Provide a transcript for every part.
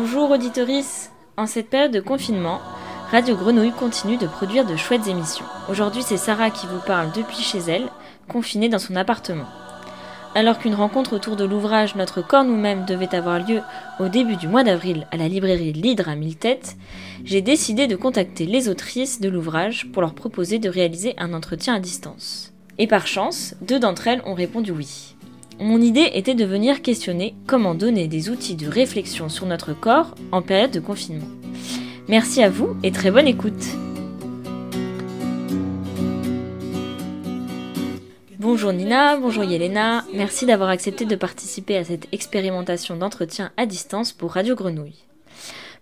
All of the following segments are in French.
Bonjour auditoris En cette période de confinement, Radio Grenouille continue de produire de chouettes émissions. Aujourd'hui, c'est Sarah qui vous parle depuis chez elle, confinée dans son appartement. Alors qu'une rencontre autour de l'ouvrage Notre corps nous-mêmes devait avoir lieu au début du mois d'avril à la librairie L'Hydre à mille têtes, j'ai décidé de contacter les autrices de l'ouvrage pour leur proposer de réaliser un entretien à distance. Et par chance, deux d'entre elles ont répondu oui. Mon idée était de venir questionner comment donner des outils de réflexion sur notre corps en période de confinement. Merci à vous et très bonne écoute. Bonjour Nina, bonjour Yelena, merci d'avoir accepté de participer à cette expérimentation d'entretien à distance pour Radio Grenouille.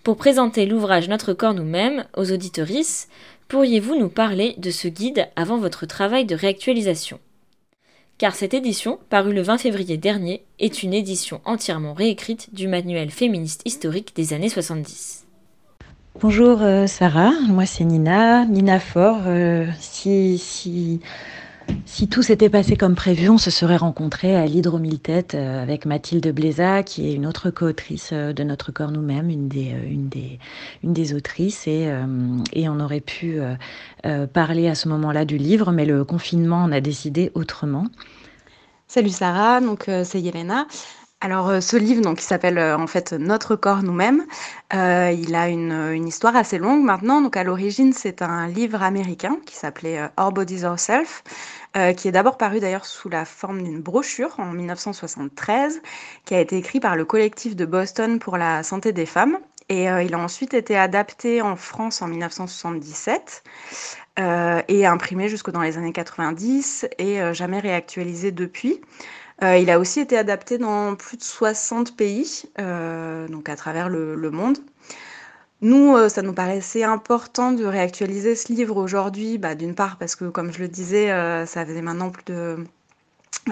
Pour présenter l'ouvrage Notre corps nous-mêmes aux auditorices, pourriez-vous nous parler de ce guide avant votre travail de réactualisation? Car cette édition, parue le 20 février dernier, est une édition entièrement réécrite du manuel féministe historique des années 70. Bonjour euh, Sarah, moi c'est Nina, Nina Fort. Euh, si, si, si tout s'était passé comme prévu, on se serait rencontré à l'Hydro Mille Têtes euh, avec Mathilde Bléza, qui est une autre co-autrice de Notre Corps Nous-mêmes, une des, une, des, une des autrices, et, et on aurait pu parler à ce moment-là du livre, mais le confinement en a décidé autrement. Salut Sarah, donc euh, c'est Yelena. Alors euh, ce livre donc, qui s'appelle euh, en fait Notre corps nous-mêmes, il a une, une, histoire assez longue maintenant. Donc à l'origine c'est un livre américain qui s'appelait Our Bodies Ourselves, qui est d'abord paru d'ailleurs sous la forme d'une brochure en 1973, qui a été écrit par le collectif de Boston pour la santé des femmes. Et il a ensuite été adapté en France en 1977 euh, et imprimé jusque dans les années 90 et euh, jamais réactualisé depuis. Euh, il a aussi été adapté dans plus de 60 pays, donc à travers le, monde. Nous, ça nous paraissait important de réactualiser ce livre aujourd'hui, bah, d'une part parce que, comme je le disais, ça faisait maintenant plus de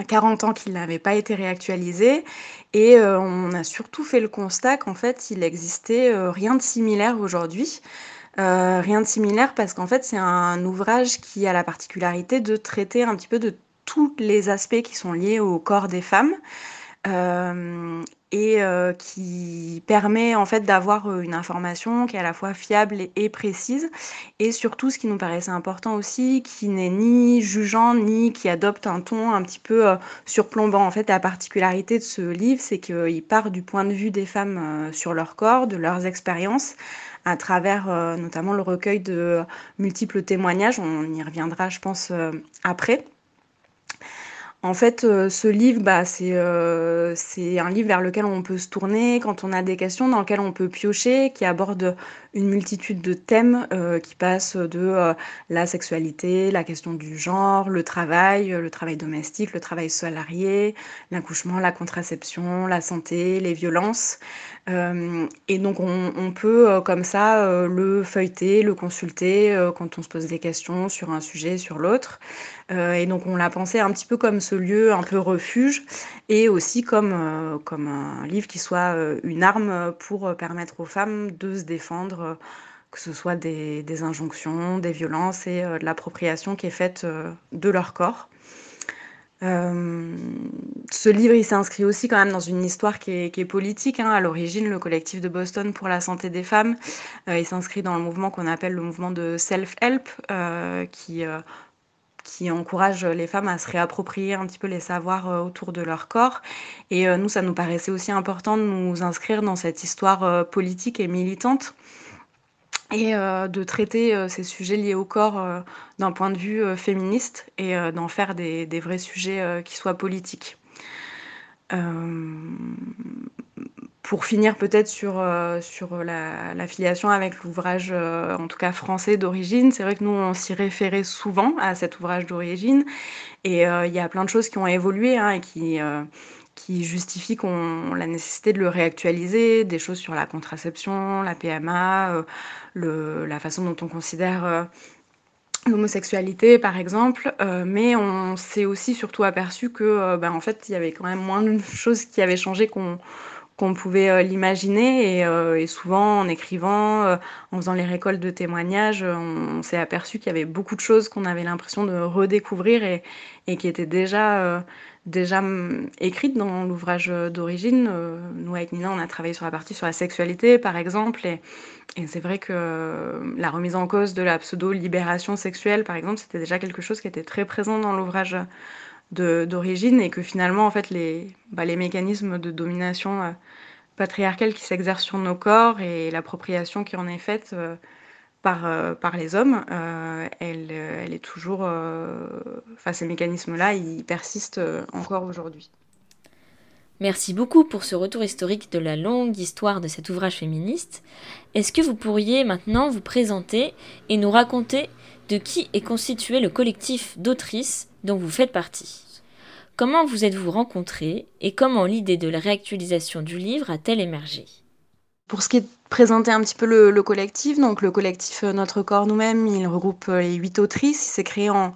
40 ans qu'il n'avait pas été réactualisé et on a surtout fait le constat qu'en fait il existait rien de similaire aujourd'hui. Euh, rien de similaire parce qu'en fait c'est un ouvrage qui a la particularité de traiter un petit peu de tous les aspects qui sont liés au corps des femmes euh, et euh, qui permet en fait d'avoir une information qui est à la fois fiable et, précise et surtout ce qui nous paraissait important aussi qui n'est ni jugeant ni qui adopte un ton un petit peu surplombant en fait la particularité de ce livre c'est qu'il part du point de vue des femmes sur leur corps de leurs expériences à travers euh, notamment le recueil de multiples témoignages. On y reviendra, je pense, euh, après. En fait, euh, ce livre, bah, c'est un livre vers lequel on peut se tourner quand on a des questions, dans lequel on peut piocher, qui aborde une multitude de thèmes qui passent de la sexualité, la question du genre, le travail, le travail domestique, le travail salarié, l'accouchement, la contraception, la santé, les violences. Euh, et donc on, peut euh, comme ça euh, le feuilleter, le consulter quand on se pose des questions sur un sujet, sur l'autre. et donc on l'a pensé un petit peu comme ce lieu un peu refuge et aussi comme, comme un livre qui soit une arme pour permettre aux femmes de se défendre que ce soit des, injonctions, des violences et de l'appropriation qui est faite de leur corps. Euh, ce livre, il s'inscrit aussi quand même dans une histoire qui est, politique. Hein. À l'origine, le collectif de Boston pour la santé des femmes, euh, il s'inscrit dans le mouvement qu'on appelle le mouvement de self-help, euh, qui encourage les femmes à se réapproprier un petit peu les savoirs autour de leur corps. Et nous, ça nous paraissait aussi important de nous inscrire dans cette histoire politique et militante et euh, de traiter euh, ces sujets liés au corps euh, d'un point de vue féministe et d'en faire des, vrais sujets qui soient politiques. pour finir peut-être sur, sur l'affiliation la, avec l'ouvrage, en tout cas français d'origine, c'est vrai que nous, on s'y référait souvent à cet ouvrage d'origine, et il y a plein de choses qui ont évolué hein, et qui qui justifie qu'on la nécessité de le réactualiser, des choses sur la contraception, la PMA, euh, la façon dont on considère euh, l'homosexualité par exemple, euh, mais on s'est aussi surtout aperçu que ben, en fait il y avait quand même moins de choses qui avaient changé qu'on qu'on pouvait l'imaginer. Et, souvent, en écrivant, en faisant les récoltes de témoignages, on, s'est aperçu qu'il y avait beaucoup de choses qu'on avait l'impression de redécouvrir et, et qui étaient déjà déjà hum, écrites dans l'ouvrage d'origine. Euh, nous, avec Nina, on a travaillé sur la partie sur la sexualité, par exemple, et, c'est vrai que euh, la remise en cause de la pseudo-libération sexuelle, par exemple, c'était déjà quelque chose qui était très présent dans l'ouvrage d'origine, et que finalement, en fait, les, bah, mécanismes de domination euh, patriarcale qui s'exercent sur nos corps et l'appropriation qui en est faite euh, par les hommes, euh, elle, euh, elle, est toujours. Enfin, ces mécanismes-là, ils persistent encore aujourd'hui. Merci beaucoup pour ce retour historique de la longue histoire de cet ouvrage féministe. Est-ce que vous pourriez maintenant vous présenter et nous raconter de qui est constitué le collectif d'autrices dont vous faites partie? Comment vous êtes-vous rencontrés et comment l'idée de la réactualisation du livre a-t-elle émergé? Pour ce qui est de présenter un petit peu le, collectif, donc le collectif euh, Notre Corps Nous-mêmes, il regroupe euh, les huit autrices, il s'est créé en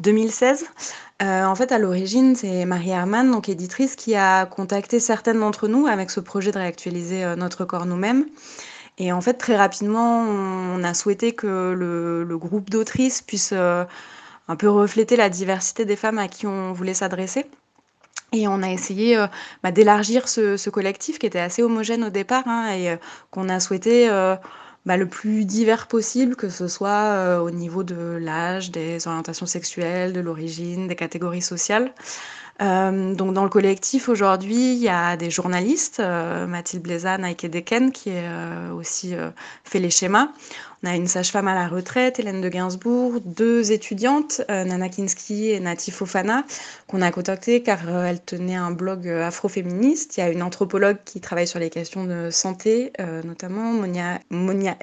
2016. Euh, en fait, à l'origine, c'est Marie Herman, donc éditrice, qui a contacté certaines d'entre nous avec ce projet de réactualiser Notre Corps Nous-mêmes. Et en fait, très rapidement, on a souhaité que le, groupe d'autrices puisse un peu refléter la diversité des femmes à qui on voulait s'adresser. Et on a essayé euh, bah, d'élargir ce, collectif qui était assez homogène au départ hein, et euh, qu'on a souhaité euh, bah, le plus divers possible, que ce soit au niveau de l'âge, des orientations sexuelles, de l'origine, des catégories sociales. Euh, donc dans le collectif aujourd'hui, il y a des journalistes, euh, Mathilde Blézan, Nike Deken, qui a euh, aussi fait les schémas. On a une sage-femme à la retraite, Hélène de Gainsbourg, deux étudiantes, Nana Kinski et Nati Fofana, qu'on a contactées car elles tenaient un blog afroféministe. Il y a une anthropologue qui travaille sur les questions de santé, notamment Monia, Monia.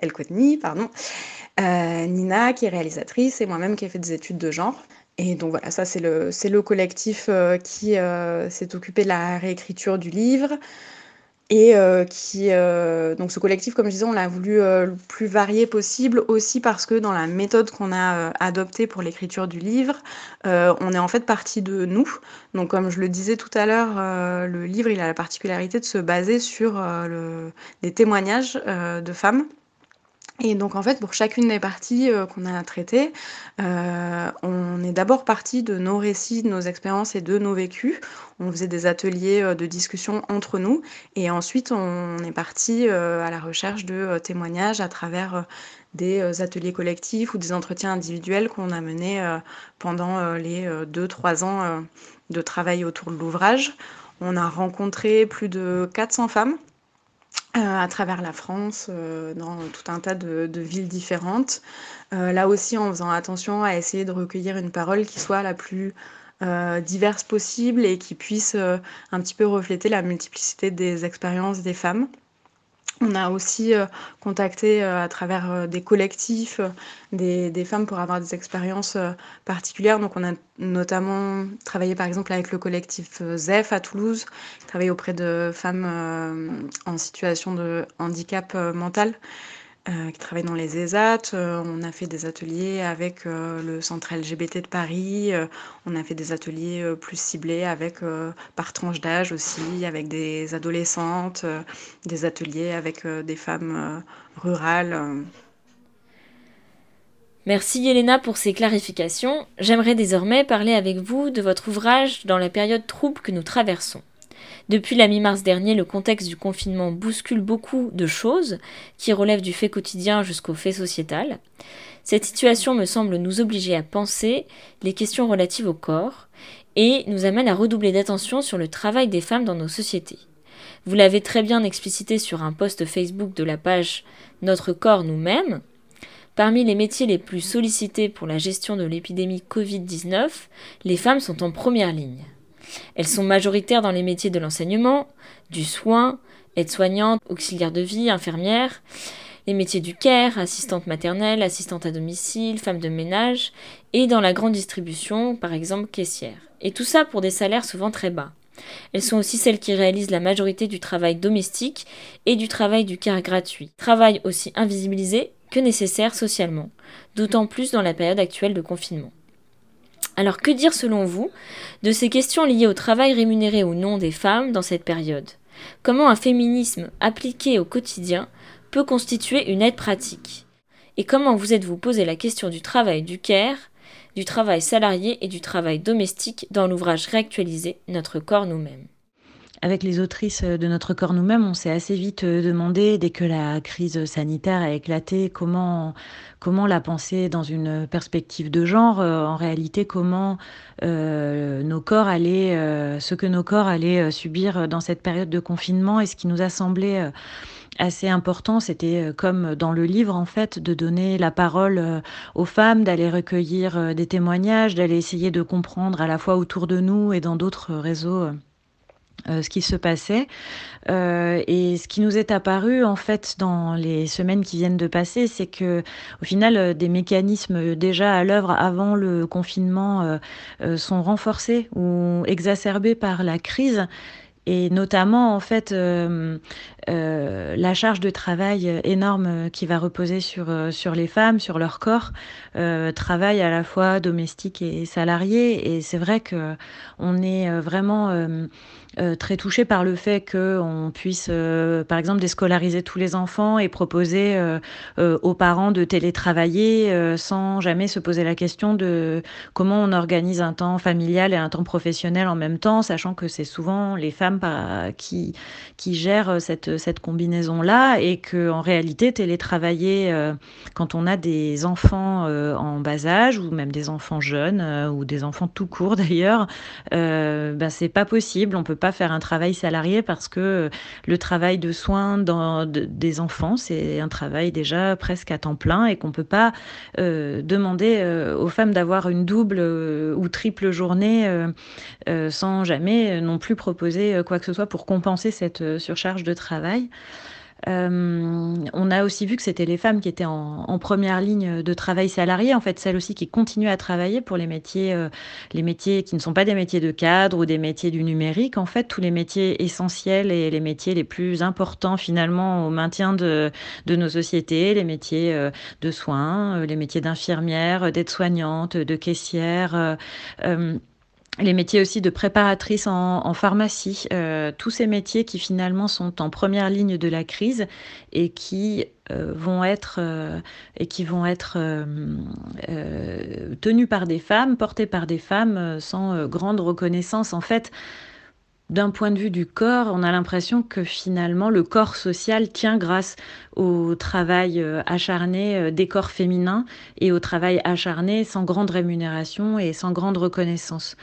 Nina, qui est réalisatrice, et moi-même qui ai fait des études de genre. Et donc voilà, ça c'est le, le collectif euh, qui euh, s'est occupé de la réécriture du livre. Et euh, qui, donc ce collectif, comme je disais, on l'a voulu le plus varié possible, aussi parce que dans la méthode qu'on a adoptée pour l'écriture du livre, on est en fait partie de nous. Donc comme je le disais tout à l'heure, le livre, il a la particularité de se baser sur des témoignages de femmes et donc en fait, pour chacune des parties euh, qu'on a traitées, euh, on est d'abord parti de nos récits, de nos expériences et de nos vécus. On faisait des ateliers euh, de discussion entre nous et ensuite on est parti à la recherche de témoignages à travers des ateliers collectifs ou des entretiens individuels qu'on a menés pendant les deux, trois ans de travail autour de l'ouvrage. On a rencontré plus de 400 femmes à travers la France, euh, dans tout un tas de, villes différentes. Euh, là aussi, en faisant attention à essayer de recueillir une parole qui soit la plus diverse possible et qui puisse un petit peu refléter la multiplicité des expériences des femmes. On a aussi euh, contacté euh, à travers euh, des collectifs des, femmes pour avoir des expériences particulières. Donc on a notamment travaillé par exemple avec le collectif ZEF à Toulouse, travaillé auprès de femmes en situation de handicap mental qui travaille dans les ESAT. Euh, on a fait des ateliers avec euh, le centre LGBT de Paris. on a fait des ateliers plus ciblés avec par tranche d'âge aussi, avec des adolescentes, des ateliers avec des femmes rurales. Merci Elena pour ces clarifications. J'aimerais désormais parler avec vous de votre ouvrage dans la période trouble que nous traversons. Depuis la mi-mars dernier, le contexte du confinement bouscule beaucoup de choses qui relèvent du fait quotidien jusqu'au fait sociétal. Cette situation me semble nous obliger à penser les questions relatives au corps et nous amène à redoubler d'attention sur le travail des femmes dans nos sociétés. Vous l'avez très bien explicité sur un post Facebook de la page Notre corps nous-mêmes. Parmi les métiers les plus sollicités pour la gestion de l'épidémie Covid-19, les femmes sont en première ligne. Elles sont majoritaires dans les métiers de l'enseignement, du soin, aide-soignante, auxiliaire de vie, infirmière, les métiers du care, assistante maternelle, assistante à domicile, femme de ménage, et dans la grande distribution, par exemple caissière. Et tout ça pour des salaires souvent très bas. Elles sont aussi celles qui réalisent la majorité du travail domestique et du travail du care gratuit. Travail aussi invisibilisé que nécessaire socialement, d'autant plus dans la période actuelle de confinement. Alors que dire selon vous de ces questions liées au travail rémunéré ou non des femmes dans cette période? Comment un féminisme appliqué au quotidien peut constituer une aide pratique? Et comment vous êtes-vous posé la question du travail du care, du travail salarié et du travail domestique dans l'ouvrage réactualisé Notre corps nous-mêmes? Avec les autrices de Notre corps nous-mêmes, on s'est assez vite euh, demandé, dès que la crise sanitaire a éclaté, comment, comment la penser dans une perspective de genre, euh, en réalité, comment euh, nos corps allaient, ce que nos corps allaient subir dans cette période de confinement. Et ce qui nous a semblé assez important, c'était comme dans le livre en fait, de donner la parole aux femmes, d'aller recueillir des témoignages, d'aller essayer de comprendre à la fois autour de nous et dans d'autres réseaux euh, ce qui se passait. Euh, et ce qui nous est apparu en fait dans les semaines qui viennent de passer, c'est que au final euh, des mécanismes déjà à l'œuvre avant le confinement sont renforcés ou exacerbés par la crise et notamment en fait euh, euh, la charge de travail énorme qui va reposer sur, euh, sur les femmes, sur leur corps, travail à la fois domestique et salarié. Et c'est vrai que on est vraiment très touché par le fait qu'on puisse, par exemple, déscolariser tous les enfants et proposer aux parents de télétravailler sans jamais se poser la question de comment on organise un temps familial et un temps professionnel en même temps, sachant que c'est souvent les femmes qui, qui gèrent cette, cette combinaison-là et que en réalité, télétravailler euh, quand on a des enfants euh, en bas âge ou même des enfants jeunes euh, ou des enfants tout court d'ailleurs, ben, c'est pas possible. On peut pas faire un travail salarié parce que le travail de soins dans, des enfants, c'est un travail déjà presque à temps plein et qu'on peut pas demander aux femmes d'avoir une double ou triple journée sans jamais non plus proposer quoi que ce soit pour compenser cette euh, surcharge de travail. Euh, on a aussi vu que c'était les femmes qui étaient en, première ligne de travail salarié, en fait celles aussi qui continuent à travailler pour les métiers, euh, les métiers qui ne sont pas des métiers de cadre ou des métiers du numérique, en fait tous les métiers essentiels et les métiers les plus importants finalement au maintien de, nos sociétés, les métiers de soins, les métiers d'infirmières, d'aide-soignante, de caissière les métiers aussi de préparatrice en, pharmacie, euh, tous ces métiers qui finalement sont en première ligne de la crise et qui euh, vont être euh, et qui vont être tenus par des femmes, portés par des femmes sans grande reconnaissance. En fait, d'un point de vue du corps, on a l'impression que finalement le corps social tient grâce au travail acharné des corps féminins et au travail acharné sans grande rémunération et sans grande reconnaissance.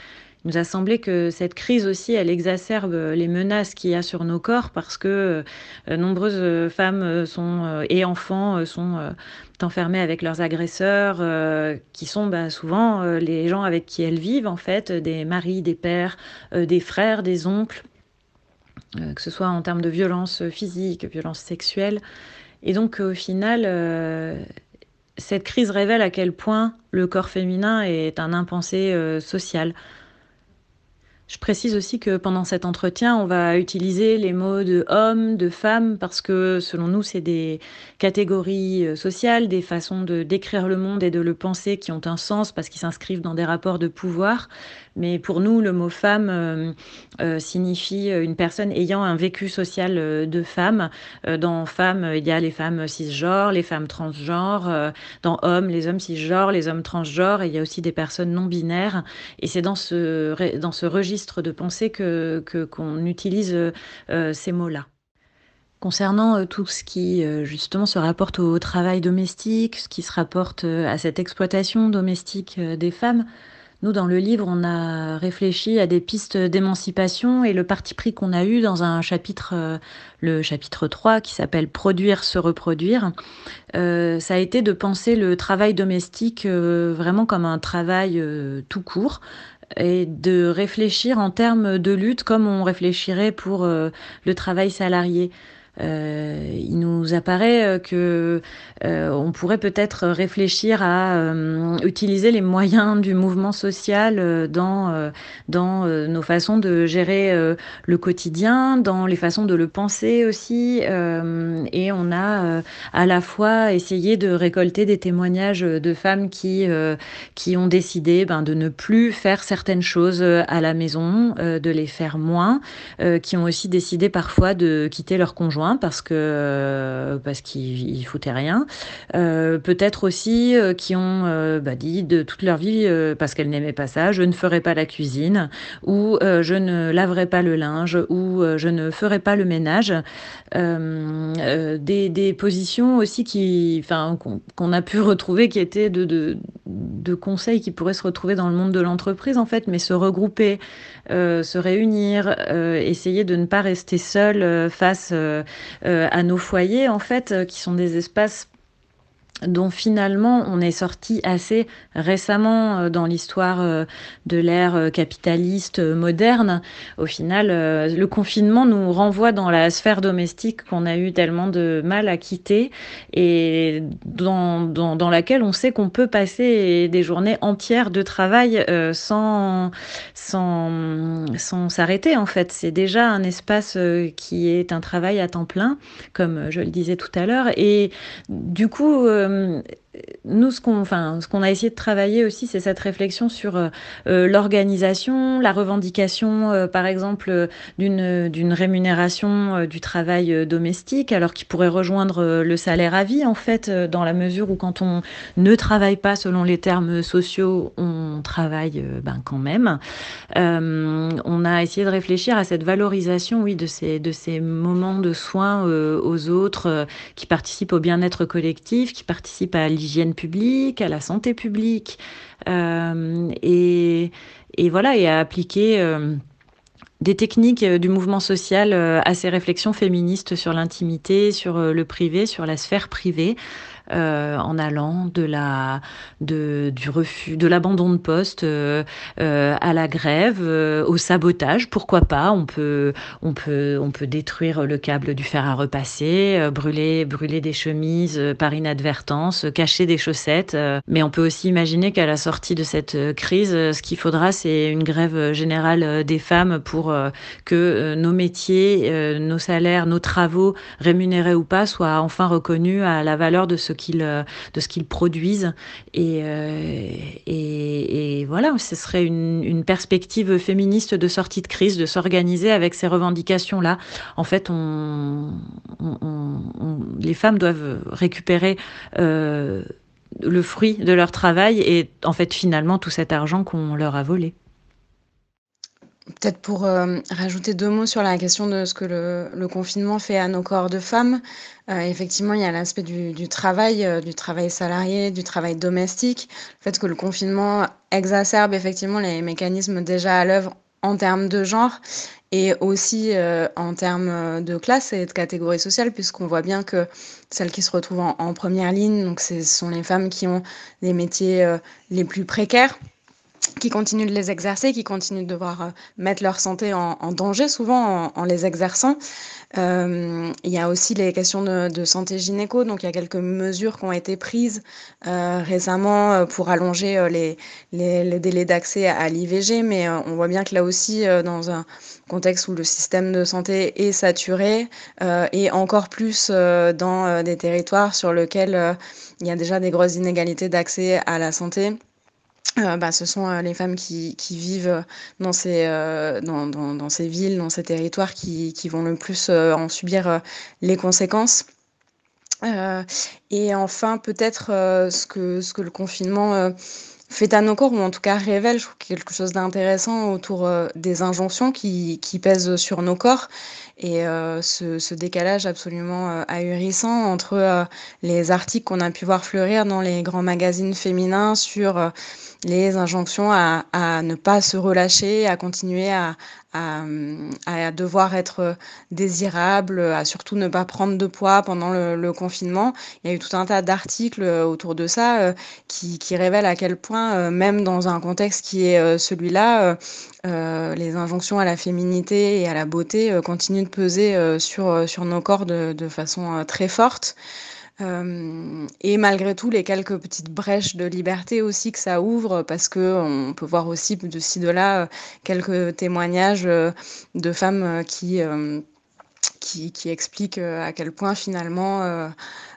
Il nous a semblé que cette crise aussi, elle exacerbe les menaces qu'il y a sur nos corps parce que euh, nombreuses femmes sont, euh, et enfants sont euh, enfermés avec leurs agresseurs, qui sont bah, souvent les gens avec qui elles vivent, en fait, des maris, des pères, des frères, des oncles, que ce soit en termes de violence physique, violence sexuelle. Et donc, au final, cette crise révèle à quel point le corps féminin est un impensé social. Je précise aussi que pendant cet entretien, on va utiliser les mots de homme, de femme, parce que selon nous, c'est des catégories euh, sociales, des façons de décrire le monde et de le penser qui ont un sens parce qu'ils s'inscrivent dans des rapports de pouvoir. Mais pour nous, le mot femme euh, euh, signifie une personne ayant un vécu social euh, de femme. dans femme, il y a les femmes cisgenres, les femmes transgenres. dans homme, les hommes cisgenres, les hommes transgenres. Et il y a aussi des personnes non binaires. Et c'est dans ce, dans ce registre de pensée que qu'on utilise ces mots-là. Concernant tout ce qui justement se rapporte au travail domestique, ce qui se rapporte à cette exploitation domestique des femmes, nous, dans le livre, on a réfléchi à des pistes d'émancipation et le parti pris qu'on a eu dans un chapitre, euh, le chapitre 3, qui s'appelle Produire, se reproduire, euh, ça a été de penser le travail domestique euh, vraiment comme un travail tout court et de réfléchir en termes de lutte comme on réfléchirait pour le travail salarié. Il nous apparaît que on pourrait peut-être réfléchir à utiliser les moyens du mouvement social dans, dans nos façons de gérer le quotidien, dans les façons de le penser aussi. et on a à la fois essayé de récolter des témoignages de femmes qui, qui ont décidé ben, de ne plus faire certaines choses à la maison, de les faire moins, qui ont aussi décidé parfois de quitter leur conjoint parce que parce qu'il foutait rien. Peut-être aussi qui ont bah, dit de toute leur vie parce qu'elles n'aimaient pas ça, je ne ferai pas la cuisine ou je ne laverai pas le linge ou je ne ferai pas le ménage. des, des, positions aussi qui, enfin, qu'on a pu retrouver qui étaient de, de, conseils qui pourraient se retrouver dans le monde de l'entreprise en fait, mais se regrouper, euh, se réunir, euh, essayer de ne pas rester seul euh, face à nos foyers en fait, qui sont des espaces dont finalement on est sorti assez récemment euh, dans l'histoire euh, de l'ère euh, capitaliste moderne. Au final, le confinement nous renvoie dans la sphère domestique qu'on a eu tellement de mal à quitter et dans, dans, laquelle on sait qu'on peut passer des journées entières de travail sans sans sans s'arrêter en fait. C'est déjà un espace qui est un travail à temps plein, comme je le disais tout à l'heure. Et du coup, euh, nous, ce qu'on a essayé de travailler aussi, c'est cette réflexion sur euh, euh, l'organisation, la revendication, euh, par exemple, d'une d'une rémunération du travail domestique, alors qui pourrait rejoindre le salaire à vie, en fait, dans la mesure où quand on ne travaille pas selon les termes sociaux, on travaille ben, quand même. on a essayé de réfléchir à cette valorisation, oui, de ces, de ces moments de soins aux autres qui participent au bien-être collectif, qui participent à l'hygiène publique, à la santé publique, euh, et, et, voilà, et à appliquer euh, des techniques euh, du mouvement social à ces réflexions féministes sur l'intimité, sur le privé, sur la sphère privée. Euh, en allant de la, du refus, de l'abandon de poste euh, euh, à la grève, au sabotage. Pourquoi pas On peut, on peut, on peut détruire le câble du fer à repasser, brûler, brûler des chemises par inadvertance, cacher des chaussettes. mais on peut aussi imaginer qu'à la sortie de cette crise, ce qu'il faudra, c'est une grève générale des femmes pour que nos métiers, nos salaires, nos travaux, rémunérés ou pas, soient enfin reconnus à la valeur de ce euh, de ce qu'ils produisent. Et, euh, et, voilà, ce serait une, perspective féministe de sortie de crise, de s'organiser avec ces revendications-là. En fait, on, les femmes doivent récupérer euh, le fruit de leur travail et en fait finalement tout cet argent qu'on leur a volé. Peut-être pour euh, rajouter deux mots sur la question de ce que le, confinement fait à nos corps de femmes. Euh, effectivement, il y a l'aspect du, travail, euh, du travail salarié, du travail domestique. Le fait que le confinement exacerbe effectivement les mécanismes déjà à l'œuvre en termes de genre et aussi en termes de classe et de catégorie sociale, puisqu'on voit bien que celles qui se retrouvent en, en première ligne, donc ce sont les femmes qui ont les métiers les plus précaires qui continuent de les exercer, qui continuent de devoir euh, mettre leur santé en, danger, souvent en, les exerçant. Euh, il y a aussi les questions de, santé gynéco, donc il y a quelques mesures qui ont été prises euh, récemment pour allonger les délais d'accès à l'IVG, mais on voit bien que là aussi, dans un contexte où le système de santé est saturé, et encore plus dans des territoires sur lesquels il y a déjà des grosses inégalités d'accès à la santé. Euh, bah, ce sont euh, les femmes qui, vivent dans ces, euh, dans, ces villes, dans ces territoires qui, qui vont le plus en subir les conséquences. Et enfin, peut-être ce, que, ce que le confinement fait à nos corps, ou en tout cas révèle, je trouve, quelque chose d'intéressant autour des injonctions qui, qui pèsent sur nos corps. Et ce, décalage absolument ahurissant entre les articles qu'on a pu voir fleurir dans les grands magazines féminins sur les injonctions à, ne pas se relâcher, à continuer à, devoir être désirable, à surtout ne pas prendre de poids pendant le, confinement. Il y a eu tout un tas d'articles autour de ça euh, qui, révèlent à quel point, euh, même dans un contexte qui est euh, celui-là, euh, les injonctions à la féminité et à la beauté continuent de peser sur, nos corps de façon très forte. Euh, et malgré tout, les quelques petites brèches de liberté aussi que ça ouvre, parce que on peut voir aussi de ci de là quelques témoignages de femmes qui, qui expliquent à quel point finalement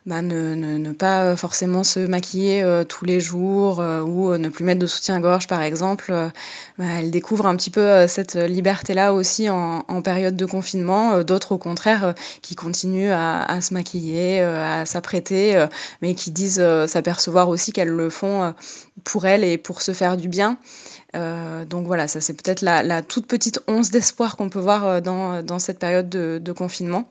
bah, ne, pas forcément se maquiller euh, tous les jours euh, ou ne plus mettre de soutien-gorge par exemple. Euh, bah, elle découvre un petit peu cette liberté-là aussi en, période de confinement. D'autres au contraire qui continuent à, se maquiller, à s'apprêter, mais qui disent s'apercevoir aussi qu'elles le font pour elles et pour se faire du bien. Euh, donc voilà, ça c'est peut-être la, la, toute petite once d'espoir qu'on peut voir dans, dans cette période de, de confinement.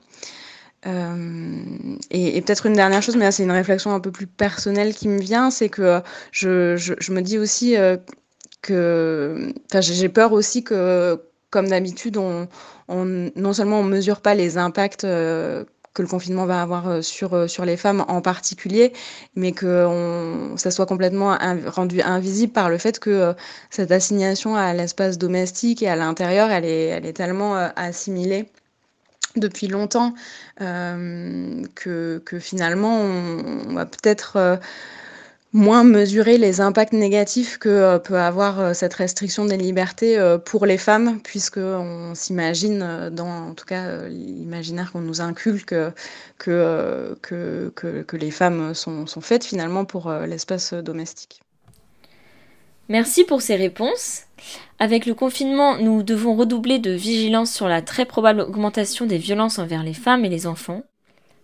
Euh, et, peut-être une dernière chose, mais là c'est une réflexion un peu plus personnelle qui me vient, c'est que je, je, me dis aussi euh, que, j'ai peur aussi que, comme d'habitude, on, on, non seulement on mesure pas les impacts euh, que le confinement va avoir euh, sur, euh, sur les femmes en particulier, mais que ça soit complètement rendu invisible par le fait que euh, cette assignation à l'espace domestique et à l'intérieur, elle est, elle est tellement assimilée depuis longtemps euh, que, finalement on, va peut-être euh, moins mesurer les impacts négatifs que euh, peut avoir cette restriction des libertés pour les femmes, puisque on s'imagine, en tout cas l'imaginaire qu'on nous inculque, que, les femmes sont faites finalement pour l'espace domestique. Merci pour ces réponses. Avec le confinement, nous devons redoubler de vigilance sur la très probable augmentation des violences envers les femmes et les enfants.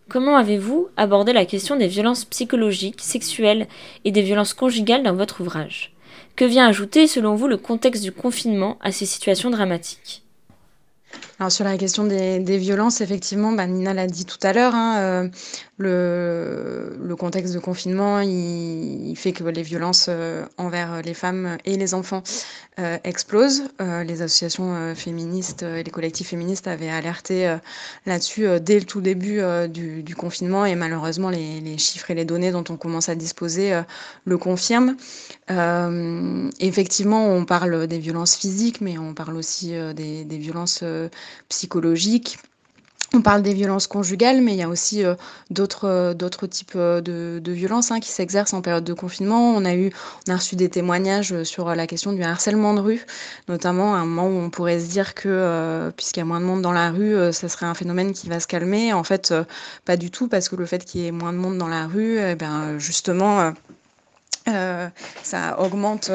Comment avez-vous abordé la question des violences psychologiques, sexuelles et des violences conjugales dans votre ouvrage? Que vient ajouter, selon vous, le contexte du confinement à ces situations dramatiques? Alors sur la question des, des violences, effectivement, bah, Nina l'a dit tout à l'heure, hein, euh, le, le, contexte de confinement, il, il, fait que les violences euh, envers les femmes et les enfants euh, explosent. Euh, les associations euh, féministes et les collectifs féministes avaient alerté là-dessus dès le tout début du, du, confinement et malheureusement les, les, chiffres et les données dont on commence à disposer le confirment. effectivement, on parle des violences physiques, mais on parle aussi des, des violences psychologiques on parle des violences conjugales, mais il y a aussi euh, d'autres euh, d'autres types euh, de, de violences hein, qui s'exercent en période de confinement. On a eu, on a reçu des témoignages sur la question du harcèlement de rue, notamment à un moment où on pourrait se dire que puisqu'il y a moins de monde dans la rue, ça serait un phénomène qui va se calmer. En fait, pas du tout, parce que le fait qu'il y ait moins de monde dans la rue, eh ben justement, ça augmente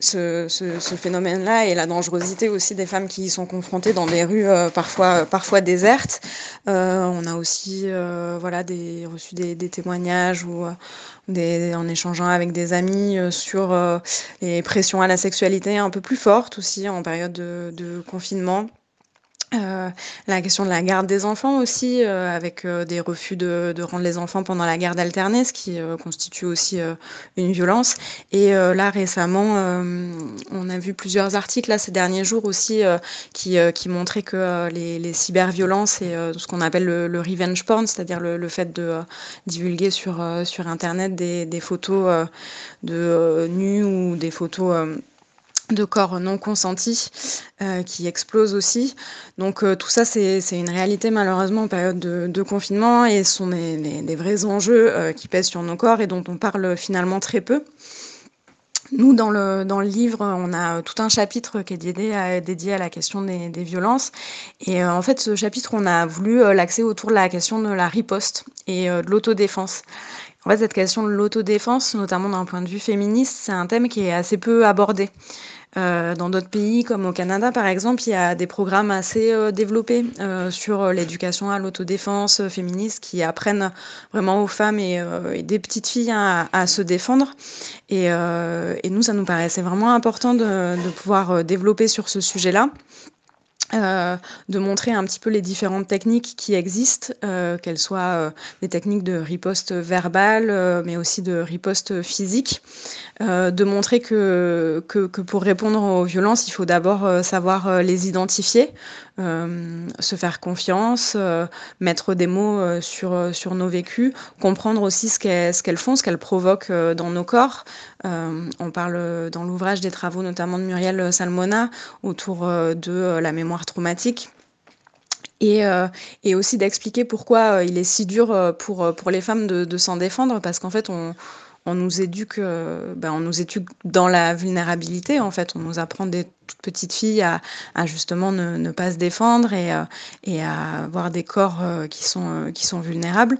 ce, ce, ce phénomène-là et la dangerosité aussi des femmes qui y sont confrontées dans des rues euh, parfois, parfois désertes. Euh, on a aussi euh, voilà, des, reçu des, des témoignages ou des, en échangeant avec des amis sur les pressions à la sexualité un peu plus fortes aussi en période de, de confinement. Euh, la question de la garde des enfants aussi, euh, avec euh, des refus de, rendre les enfants pendant la garde alternée, ce qui constitue aussi une violence. Et là, récemment, on a vu plusieurs articles là, ces derniers jours aussi qui, qui montraient que les, les cyberviolences et ce qu'on appelle le, revenge porn, c'est-à-dire le, le, fait de divulguer sur, sur Internet des, des photos de nus ou des photos de corps non consentis euh, qui explosent aussi. Donc euh, tout ça, c'est une réalité malheureusement en période de, confinement et ce sont des, vrais enjeux euh, qui pèsent sur nos corps et dont on parle finalement très peu. Nous, dans le, dans le livre, on a tout un chapitre qui est dédié à, dédié à la question des, des violences. Et en fait, ce chapitre, on a voulu l'axer autour de la question de la riposte et de l'autodéfense. En fait, cette question de l'autodéfense, notamment d'un point de vue féministe, c'est un thème qui est assez peu abordé. Euh, dans d'autres pays, comme au Canada par exemple, il y a des programmes assez euh, développés euh, sur l'éducation à l'autodéfense euh, féministe qui apprennent vraiment aux femmes et, euh, et des petites filles à, à se défendre. Et, et, nous, ça nous paraissait vraiment important de, de pouvoir développer sur ce sujet-là. Euh, de montrer un petit peu les différentes techniques qui existent, euh, qu'elles soient euh, des techniques de riposte verbale, mais aussi de riposte physique, de montrer que, que, pour répondre aux violences, il faut d'abord savoir les identifier, se faire confiance, mettre des mots sur, sur nos vécus, comprendre aussi ce qu'elles font, ce qu'elles provoquent dans nos corps. on parle dans l'ouvrage des travaux notamment de Muriel Salmona autour de la mémoire traumatique. Et, euh, et aussi d'expliquer pourquoi euh, il est si dur euh, pour, pour les femmes de, de s'en défendre, parce qu'en fait, on, on nous éduque, ben, on nous éduque dans la vulnérabilité. En fait, on nous apprend des toutes petites filles à, justement ne, pas se défendre et, et à avoir des corps qui sont qui sont vulnérables.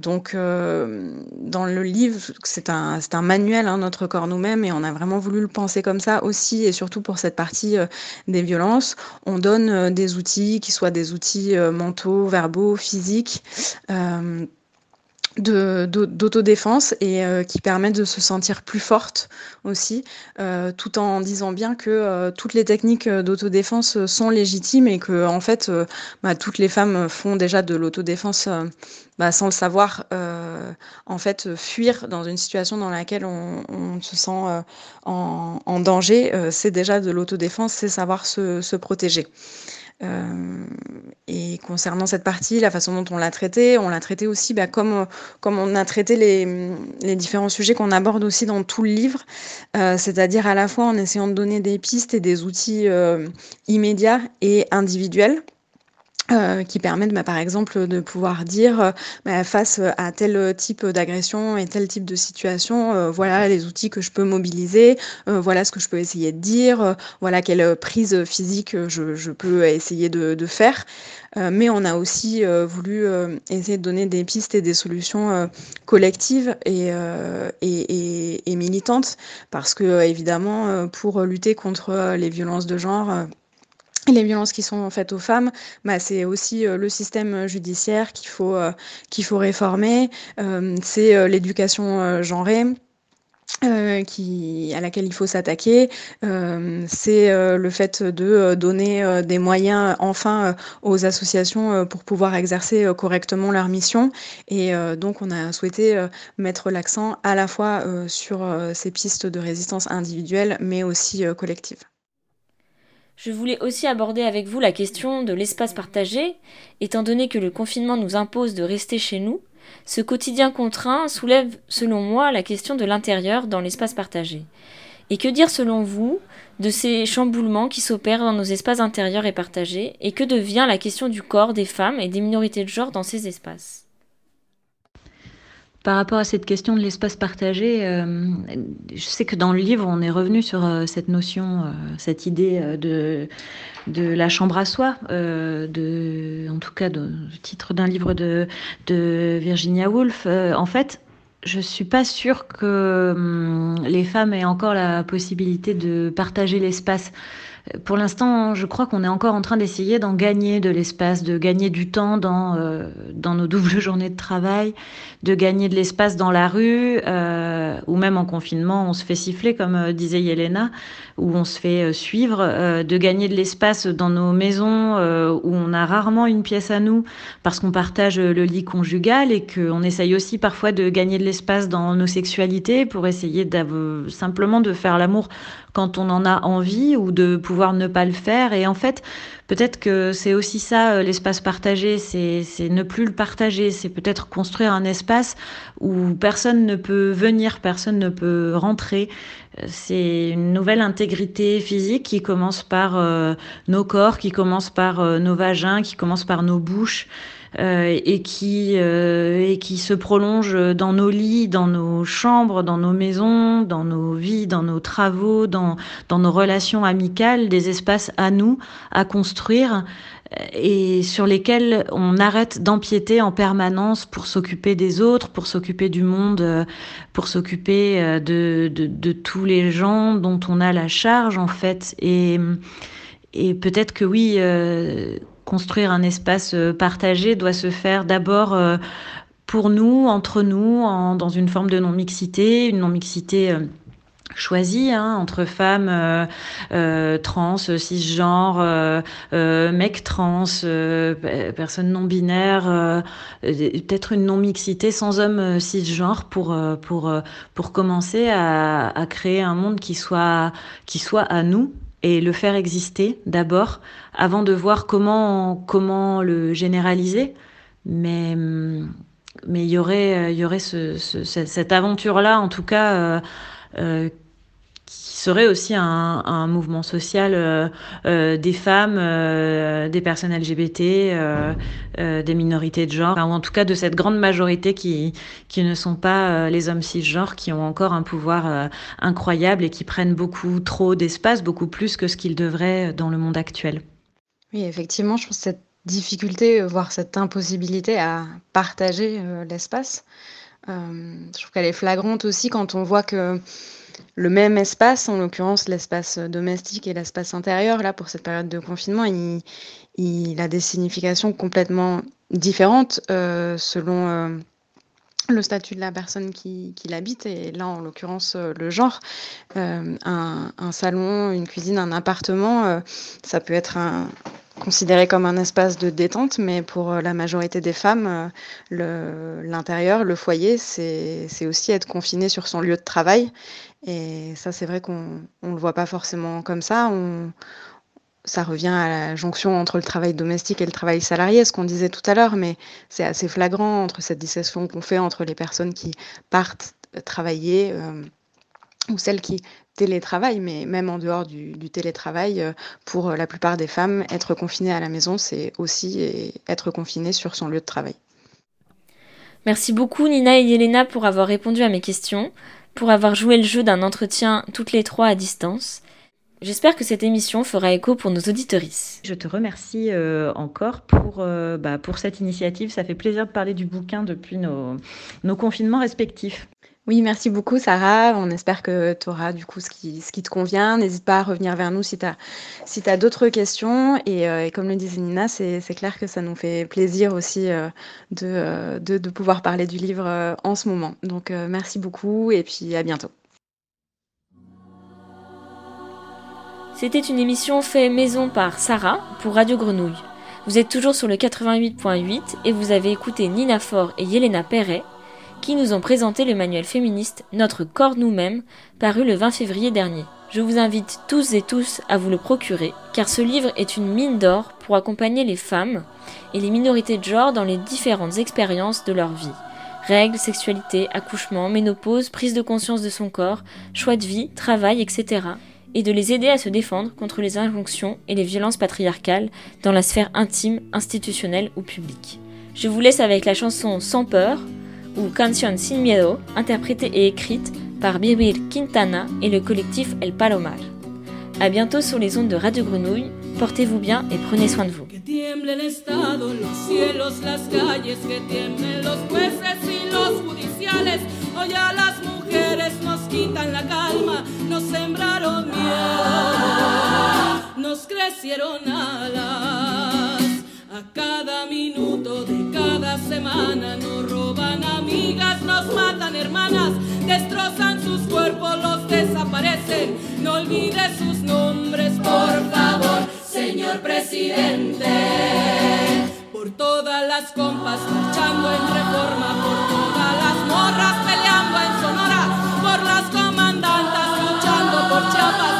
Donc, euh, dans le livre, c'est un, un manuel, hein, notre corps nous-mêmes, et on a vraiment voulu le penser comme ça aussi, et surtout pour cette partie euh, des violences. On donne euh, des outils qui soient des outils euh, mentaux, verbaux, physiques d'autodéfense et euh, qui permettent de se sentir plus forte aussi, euh, tout en disant bien que euh, toutes les techniques d'autodéfense sont légitimes et que en fait, bah, toutes les femmes font déjà de l'autodéfense bah, sans le savoir, en fait, fuir dans une situation dans laquelle on, se sent en, danger, c'est déjà de l'autodéfense, c'est savoir se protéger. Euh, et concernant cette partie, la façon dont on l'a traité, on l'a traité aussi bah, comme, comme on a traité les, les différents sujets qu'on aborde aussi dans tout le livre, euh, c'est-à-dire à la fois en essayant de donner des pistes et des outils euh, immédiats et individuels euh, qui permettent bah, par exemple de pouvoir dire euh, bah, face à tel type d'agression et tel type de situation, euh, voilà les outils que je peux mobiliser, euh, voilà ce que je peux essayer de dire, euh, voilà quelle prise physique je, je peux essayer de, de faire. mais on a aussi voulu essayer de donner des pistes et des solutions collectives et, et, et, et, militantes parce que évidemment pour lutter contre les violences de genre les violences qui sont faites aux femmes, bah, c'est aussi euh, le système judiciaire qu'il faut, euh, réformer, euh, c'est euh, l'éducation euh, genrée. Euh, à laquelle il faut s'attaquer, euh, c'est euh, le fait de donner des moyens enfin aux associations pour pouvoir exercer correctement leur mission. Et donc on a souhaité mettre l'accent à la fois sur ces pistes de résistance individuelle, mais aussi collective. Je voulais aussi aborder avec vous la question de l'espace partagé, étant donné que le confinement nous impose de rester chez nous. Ce quotidien contraint soulève, selon moi, la question de l'intérieur dans l'espace partagé. Et que dire, selon vous, de ces chamboulements qui s'opèrent dans nos espaces intérieurs et partagés, et que devient la question du corps des femmes et des minorités de genre dans ces espaces? Par rapport à cette question de l'espace partagé, euh, je sais que dans le livre, on est revenu sur euh, cette notion, euh, cette idée de, de la chambre à soi, de, en tout cas, le titre d'un livre de, de Virginia Woolf. en fait, je suis pas sûre que hum, les femmes aient encore la possibilité de partager l'espace. Pour l'instant, je crois qu'on est encore en train d'essayer d'en gagner de l'espace, de gagner du temps dans, euh, dans nos doubles journées de travail, de gagner de l'espace dans la rue, euh, ou même en confinement, on se fait siffler, comme euh, disait Yelena, où on se fait suivre, de gagner de l'espace dans nos maisons, où on a rarement une pièce à nous, parce qu'on partage le lit conjugal, et qu'on essaye aussi parfois de gagner de l'espace dans nos sexualités pour essayer simplement de faire l'amour quand on en a envie ou de pouvoir ne pas le faire. Et en fait, peut-être que c'est aussi ça euh, l'espace partagé, c'est ne plus le partager, c'est peut-être construire un espace où personne ne peut venir, personne ne peut rentrer. C'est une nouvelle intégrité physique qui commence par euh, nos corps, qui commence par euh, nos vagins, qui commence par nos bouches et, qui, euh, et qui se prolonge dans nos lits, dans nos chambres, dans nos maisons, dans nos vies, dans nos travaux, dans, dans nos relations amicales, des espaces à nous, à construire euh, et sur lesquels on arrête d'empiéter en permanence pour s'occuper des autres, pour s'occuper du monde, euh, pour s'occuper de, de, tous les gens dont on a la charge en fait. Et, et peut-être que oui, euh, construire un espace euh, partagé doit se faire d'abord euh, pour nous, entre nous, dans une forme de non-mixité, une non-mixité euh, choisi hein, entre femmes trans, cisgenres, mecs trans, personnes non binaires, peut-être une non mixité sans hommes cisgenres pour pour pour commencer à, à, créer un monde qui soit qui soit à nous et le faire exister d'abord avant de voir comment comment le généraliser. Mais mais il y aurait il y aurait ce, ce, cette aventure là en tout cas euh, qui serait aussi un, mouvement social euh, euh, des femmes, euh, des personnes LGBT, des minorités de genre, ou en tout cas de cette grande majorité qui, qui ne sont pas les hommes cisgenres, qui ont encore un pouvoir incroyable et qui prennent beaucoup trop d'espace, beaucoup plus que ce qu'ils devraient dans le monde actuel. Oui, effectivement, je pense que cette difficulté, voire cette impossibilité à partager l'espace, je trouve qu'elle est flagrante aussi quand on voit que le même espace, en l'occurrence l'espace domestique et l'espace intérieur, là, pour cette période de confinement, il, a des significations complètement différentes euh, selon euh, le statut de la personne qui, l'habite, et là, en l'occurrence, euh, le genre. Un, salon, une cuisine, un appartement, ça peut être un, considéré comme un espace de détente, mais pour la majorité des femmes, l'intérieur, le, foyer, c'est aussi être confiné sur son lieu de travail. Et ça, c'est vrai qu'on ne le voit pas forcément comme ça. Ça revient à la jonction entre le travail domestique et le travail salarié, ce qu'on disait tout à l'heure, mais c'est assez flagrant entre cette distinction qu'on fait entre les personnes qui partent travailler euh, ou celles qui télétravaillent, mais même en dehors du, du télétravail, euh, pour la plupart des femmes, être confinée à la maison, c'est aussi être confinée sur son lieu de travail. Merci beaucoup Nina et Yelena pour avoir répondu à mes questions pour avoir joué le jeu d'un entretien toutes les trois à distance. J'espère que cette émission fera écho pour nos auditorices. Je te remercie euh, encore pour, euh, bah, pour cette initiative. Ça fait plaisir de parler du bouquin depuis nos, nos confinements respectifs. Oui, merci beaucoup Sarah. On espère que tu auras du coup ce qui, ce qui te convient. N'hésite pas à revenir vers nous si tu as, d'autres questions. Et, euh, et, comme le disait Nina, c'est clair que ça nous fait plaisir aussi euh, de, euh, de, pouvoir parler du livre en ce moment. Donc merci beaucoup et puis à bientôt. C'était une émission faite maison par Sarah pour Radio Grenouille. Vous êtes toujours sur le 88.8 et vous avez écouté Nina Faure et Yelena Perret qui nous ont présenté le manuel féministe Notre corps nous-mêmes, paru le 20 février dernier. Je vous invite tous et tous à vous le procurer, car ce livre est une mine d'or pour accompagner les femmes et les minorités de genre dans les différentes expériences de leur vie. Règles, sexualité, accouchement, ménopause, prise de conscience de son corps, choix de vie, travail, etc. Et de les aider à se défendre contre les injonctions et les violences patriarcales dans la sphère intime, institutionnelle ou publique. Je vous laisse avec la chanson Sans peur ou Canción Sin Miedo, interprétée et écrite par Birbir Quintana et le collectif El Palomar. A bientôt sur les ondes de Radio Grenouille. Portez-vous bien et prenez soin de vous. Nos crecieron alas. Cada minuto de cada semana nos roban amigas, nos matan hermanas, destrozan sus cuerpos, los desaparecen. No olvide sus nombres, por favor, señor presidente. Por todas las compas marchando en reforma, por todas las morras peleando en Sonora, por las comandantas luchando por Chiapas,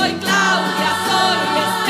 Soy Claudia, soy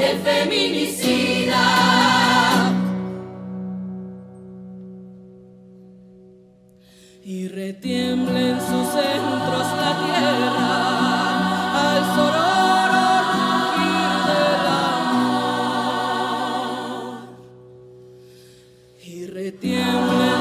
el feminicida. Y retiembla en sus centros la tierra al sororo rugir del amor. Y retiembla